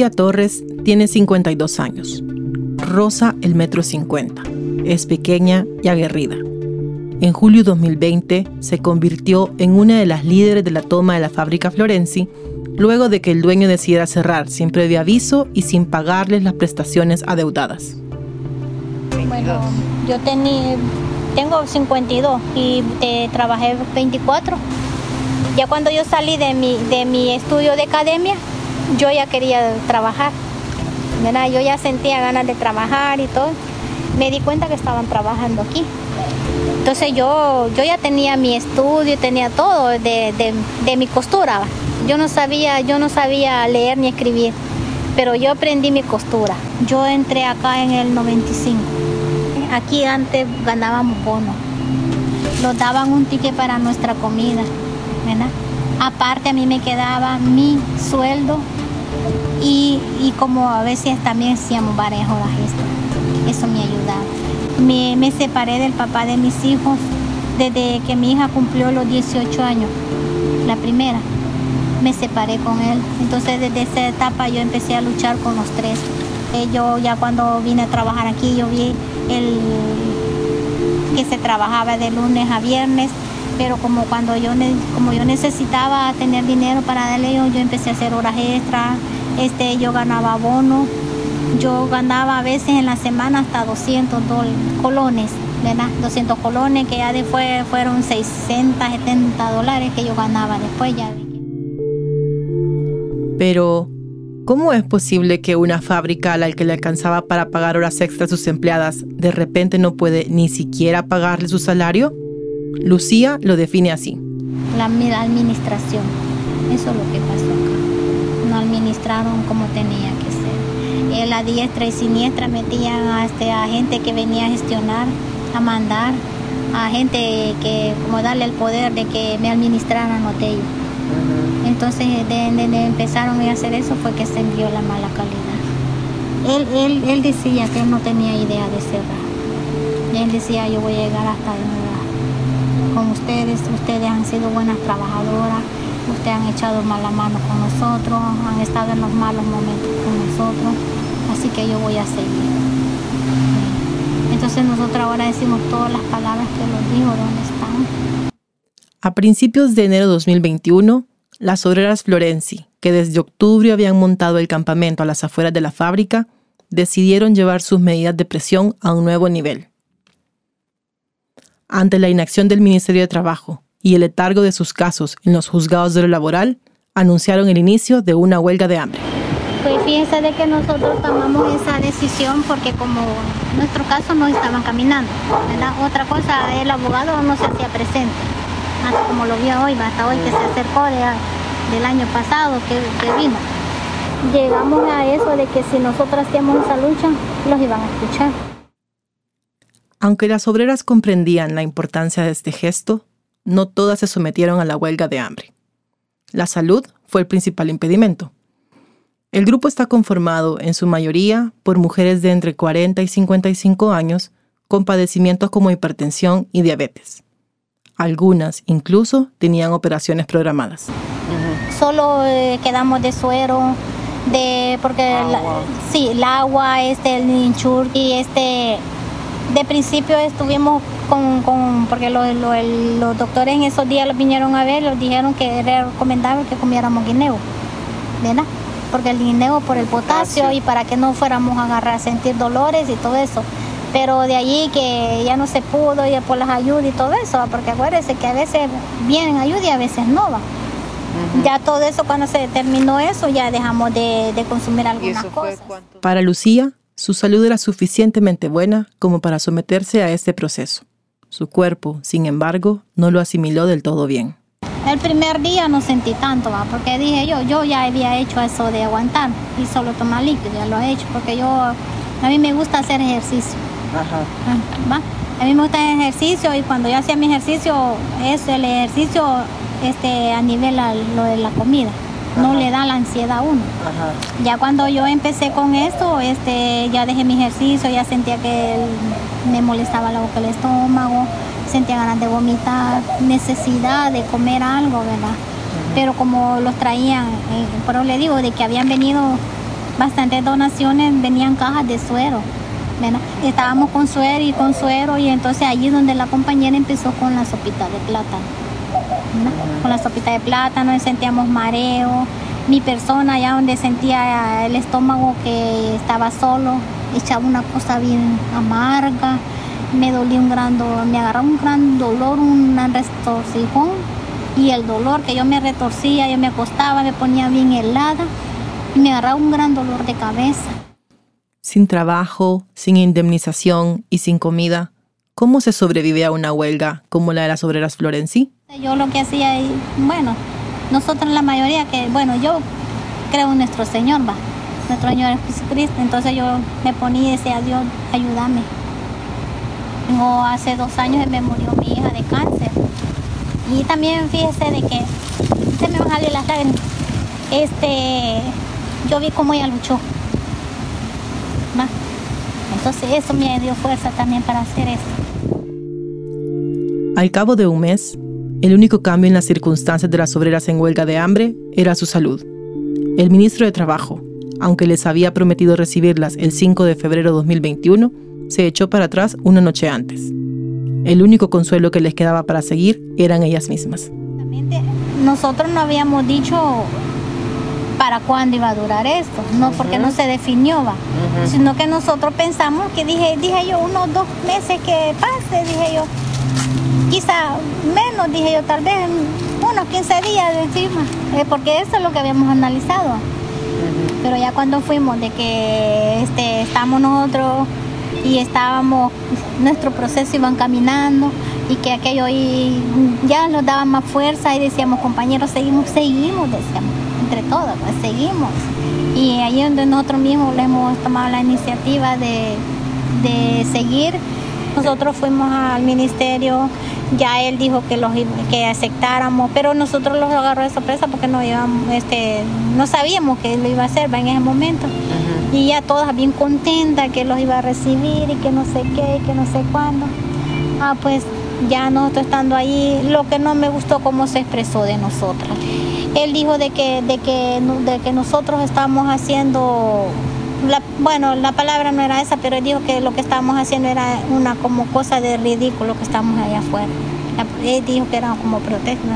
Lucía Torres tiene 52 años. Rosa el metro 50. Es pequeña y aguerrida. En julio 2020 se convirtió en una de las líderes de la toma de la fábrica Florenzi luego de que el dueño decidiera cerrar sin previo aviso y sin pagarles las prestaciones adeudadas. Bueno, yo tenía, tengo 52 y eh, trabajé 24. Ya cuando yo salí de mi, de mi estudio de academia, yo ya quería trabajar. Yo ya sentía ganas de trabajar y todo. Me di cuenta que estaban trabajando aquí. Entonces yo, yo ya tenía mi estudio, tenía todo de, de mi costura. Yo no sabía, yo no sabía leer ni escribir, pero yo aprendí mi costura. Yo entré acá en el 95. Aquí antes ganábamos bono. Nos daban un ticket para nuestra comida. Aparte a mí me quedaba mi sueldo y, como a veces también hacíamos varias horas esto. Eso me ayudaba. Me, me separé del papá de mis hijos desde que mi hija cumplió los 18 años, la primera me separé con él. Entonces desde esa etapa yo empecé a luchar con los tres. Eh, yo ya cuando vine a trabajar aquí, yo vi el, que se trabajaba de lunes a viernes, pero como cuando yo, como yo necesitaba tener dinero para darle, yo, yo empecé a hacer horas extras, este, yo ganaba bono, yo ganaba a veces en la semana hasta 200 colones, ¿verdad? 200 colones que ya después fueron 60, 70 dólares que yo ganaba después ya. Pero, ¿cómo es posible que una fábrica a la que le alcanzaba para pagar horas extras a sus empleadas de repente no puede ni siquiera pagarle su salario? Lucía lo define así. La administración, eso es lo que pasó acá. No administraron como tenía que ser. la diestra y siniestra metían a, este, a gente que venía a gestionar, a mandar, a gente que como darle el poder de que me administraran hotel. Entonces, de, empezaron a hacer eso fue que se envió la mala calidad. Él, él, él decía que él no tenía idea de cerrar. Él decía, yo voy a llegar hasta con ustedes, ustedes han sido buenas trabajadoras, ustedes han echado mala mano con nosotros, han estado en los malos momentos con nosotros, así que yo voy a seguir. Entonces nosotros ahora decimos todas las palabras que los dijo, ¿dónde están? A principios de enero de 2021, las obreras Florenzi, que desde octubre habían montado el campamento a las afueras de la fábrica, decidieron llevar sus medidas de presión a un nuevo nivel. Ante la inacción del Ministerio de Trabajo y el letargo de sus casos en los juzgados de lo laboral, anunciaron el inicio de una huelga de hambre. Pues fíjense de que nosotros tomamos esa decisión porque como nuestro caso no estaban caminando. Otra cosa, el abogado no se hacía presente hasta como lo vio hoy, hasta hoy que se acercó del año pasado que, vino. Llegamos a eso de que si nosotros hacíamos esa lucha, los iban a escuchar. Aunque las obreras comprendían la importancia de este gesto, no todas se sometieron a la huelga de hambre. La salud fue el principal impedimento. El grupo está conformado en su mayoría por mujeres de entre 40 y 55 años con padecimientos como hipertensión y diabetes. Algunas incluso tenían operaciones programadas. Solo eh, quedamos de suero, de porque sí, el agua, este, el inchur y este de principio estuvimos con, con porque los doctores en esos días los vinieron a ver, los dijeron que era recomendable que comiéramos guineo, ¿verdad? Porque el guineo por el potasio ah, y para que no fuéramos a agarrar, a sentir dolores y todo eso pero de allí que ya no se pudo ir por las ayudas y todo eso, porque acuérdense que a veces vienen ayudas y a veces no va. Ya todo eso, cuando se terminó eso, ya dejamos de, consumir algunas cosas. Para Lucía, su salud era suficientemente buena como para someterse a este proceso. Su cuerpo, sin embargo, no lo asimiló del todo bien. El primer día no sentí tanto, ¿va? porque dije yo, yo ya había hecho eso de aguantar y solo tomar líquido, ya lo he hecho, porque yo, a mí me gusta hacer ejercicio. Ajá. Ah, a mí me gusta el ejercicio y cuando yo hacía mi ejercicio, es el ejercicio este, a nivel a lo de la comida. No le da la ansiedad a uno. Ya cuando yo empecé con esto, este, ya dejé mi ejercicio, ya sentía que me molestaba la boca, el estómago, sentía ganas de vomitar, necesidad de comer algo, ¿verdad? Pero como los traían, eh, pero le digo, de que habían venido bastantes donaciones, venían cajas de suero. Estábamos con suero y con suero y entonces allí donde la compañera empezó con la sopita de plátano. Con la sopita de plátano sentíamos mareo. Mi persona allá donde sentía el estómago que estaba solo, echaba una cosa bien amarga, me dolía un gran dolor, me agarraba un gran dolor, un retorcijón y el dolor que yo me retorcía, yo me acostaba, me ponía bien helada y me agarraba un gran dolor de cabeza. Sin trabajo, sin indemnización y sin comida, ¿cómo se sobrevive a una huelga como la de las obreras Florenci? Yo lo que hacía, bueno, nosotros la mayoría que, bueno, yo creo en nuestro Señor, va, nuestro Señor Jesucristo, entonces yo me ponía y decía, Dios, ayúdame. Tengo hace dos años me murió mi hija de cáncer. Y también fíjese de que se me van a salir las lágrimas. Este, yo vi cómo ella luchó. Entonces eso me dio fuerza también para hacer eso. Al cabo de un mes, el único cambio en las circunstancias de las obreras en huelga de hambre era su salud. El ministro de Trabajo, aunque les había prometido recibirlas el 5 de febrero de 2021, se echó para atrás una noche antes. El único consuelo que les quedaba para seguir eran ellas mismas. Nosotros no habíamos dicho para cuándo iba a durar esto, no porque no se definió, va, sino que nosotros pensamos que dije, dije yo, unos dos meses que pase, dije yo, quizá menos, dije yo, tal vez unos 15 días de encima, eh, porque eso es lo que habíamos analizado. Pero ya cuando fuimos de que este, estamos nosotros y estábamos, nuestro proceso iban caminando y que aquello y ya nos daba más fuerza y decíamos, compañeros, seguimos, seguimos, decíamos, entre todos, pues, seguimos. Y ahí donde nosotros mismos le hemos tomado la iniciativa de, de seguir. Nosotros fuimos al ministerio, ya él dijo que los que aceptáramos, pero nosotros los agarró de sorpresa porque no íbamos, este, no sabíamos que lo iba a hacer en ese momento. Y ya todas bien contentas que los iba a recibir y que no sé qué, que no sé cuándo. Ah, pues ya nosotros estando ahí, lo que no me gustó cómo se expresó de nosotras. Él dijo de que, de que, de que nosotros estamos haciendo, bueno, la palabra no era esa, pero él dijo que lo que estábamos haciendo era una como cosa de ridículo que estamos allá afuera. Él dijo que era como protesta.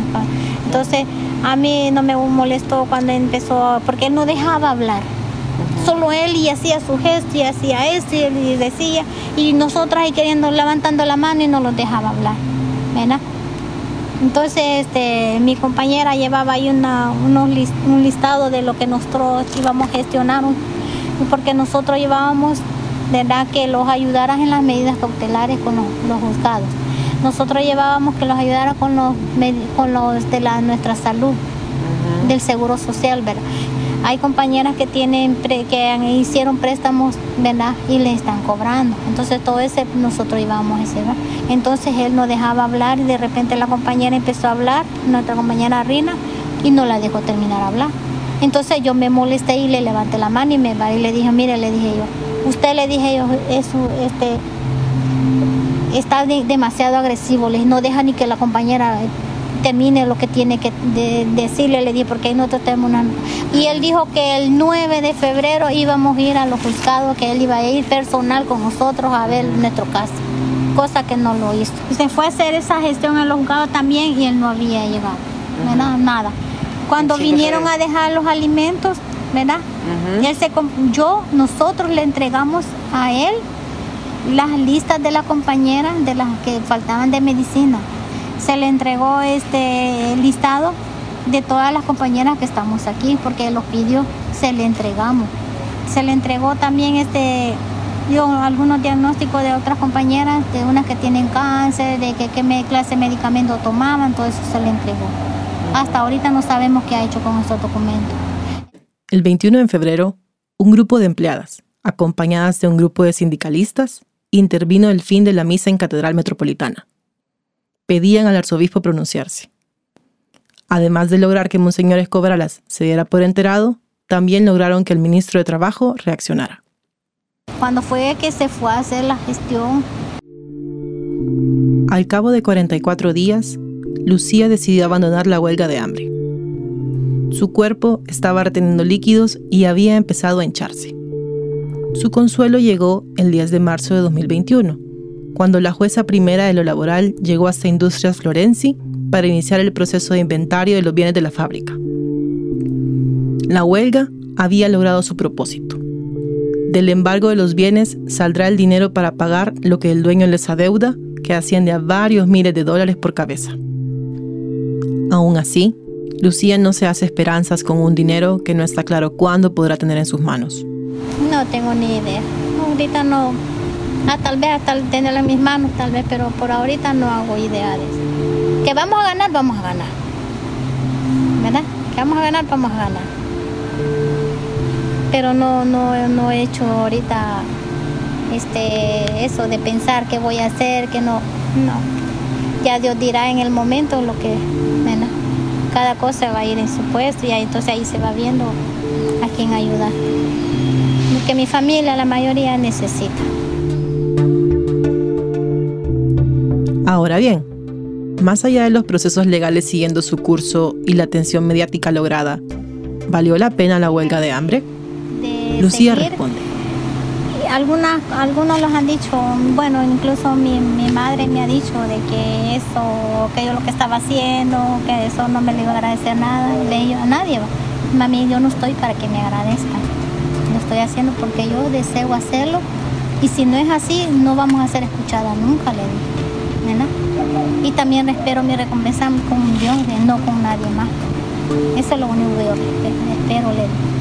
Entonces, a mí no me molestó cuando empezó, porque él no dejaba hablar solo él y hacía su gesto y hacía esto y decía, y nosotras ahí queriendo, levantando la mano y no los dejaba hablar, ¿verdad? Entonces este, mi compañera llevaba ahí una, un listado de lo que nosotros íbamos a gestionar, porque nosotros llevábamos, ¿verdad?, que los ayudaran en las medidas cautelares con los, juzgados. Nosotros llevábamos que los ayudara con los, con los de la, nuestra salud, del seguro social, ¿verdad? Hay compañeras que tienen que hicieron préstamos, ¿verdad? Y le están cobrando. Entonces todo ese nosotros íbamos a ese, Entonces él no dejaba hablar y de repente la compañera empezó a hablar, nuestra compañera Rina, y no la dejó terminar a hablar. Entonces yo me molesté y le levanté la mano y me y le dije, mire, le dije yo, usted le dije yo, eso, este, está demasiado agresivo, le no deja ni que la compañera termine lo que tiene que decirle, le dije, porque ahí nosotros tenemos una... Y él dijo que el 9 de febrero íbamos a ir a los juzgados, que él iba a ir personal con nosotros a ver nuestro caso, cosa que no lo hizo. Se fue a hacer esa gestión en los juzgados también y él no había llegado, ¿verdad? Nada. Cuando vinieron a dejar los alimentos, ¿verdad? él se, yo, nosotros le entregamos a él las listas de la compañera de las que faltaban de medicina se le entregó este listado de todas las compañeras que estamos aquí, porque los pidió, se le entregamos. Se le entregó también este, yo, algunos diagnósticos de otras compañeras, de unas que tienen cáncer, de qué clase de medicamento tomaban, todo eso se le entregó. Hasta ahorita no sabemos qué ha hecho con estos documentos. El 21 de febrero, un grupo de empleadas, acompañadas de un grupo de sindicalistas, intervino el fin de la misa en Catedral Metropolitana pedían al arzobispo pronunciarse. Además de lograr que Monseñor Escobralas se diera por enterado, también lograron que el ministro de Trabajo reaccionara. Cuando fue que se fue a hacer la gestión. Al cabo de 44 días, Lucía decidió abandonar la huelga de hambre. Su cuerpo estaba reteniendo líquidos y había empezado a hincharse. Su consuelo llegó el 10 de marzo de 2021, cuando la jueza primera de lo laboral llegó hasta Industrias Florenzi para iniciar el proceso de inventario de los bienes de la fábrica. La huelga había logrado su propósito. Del embargo de los bienes saldrá el dinero para pagar lo que el dueño les adeuda, que asciende a varios miles de dólares por cabeza. Aún así, Lucía no se hace esperanzas con un dinero que no está claro cuándo podrá tener en sus manos. No tengo ni idea. Ahorita no. Ah, tal vez hasta tenerlo en mis manos, tal vez, pero por ahorita no hago idea de eso. Que vamos a ganar, vamos a ganar. ¿Verdad? Que vamos a ganar, vamos a ganar. Pero no, no, no he hecho ahorita este, eso de pensar qué voy a hacer, que no. No. Ya Dios dirá en el momento lo que. Cada cosa va a ir en su puesto y entonces ahí se va viendo a quién ayudar. Que mi familia, la mayoría, necesita. Ahora bien, más allá de los procesos legales siguiendo su curso y la atención mediática lograda, ¿valió la pena la huelga de hambre? Lucía responde. Algunas, algunos los han dicho, bueno, incluso mi, mi, madre me ha dicho de que eso, que yo lo que estaba haciendo, que eso no me le iba a agradecer nada, le digo a nadie, mami, yo no estoy para que me agradezcan, lo estoy haciendo porque yo deseo hacerlo y si no es así, no vamos a ser escuchadas nunca, le. Y también espero mi recompensa con Dios, no con nadie más. Eso es lo único que yo espero, le digo.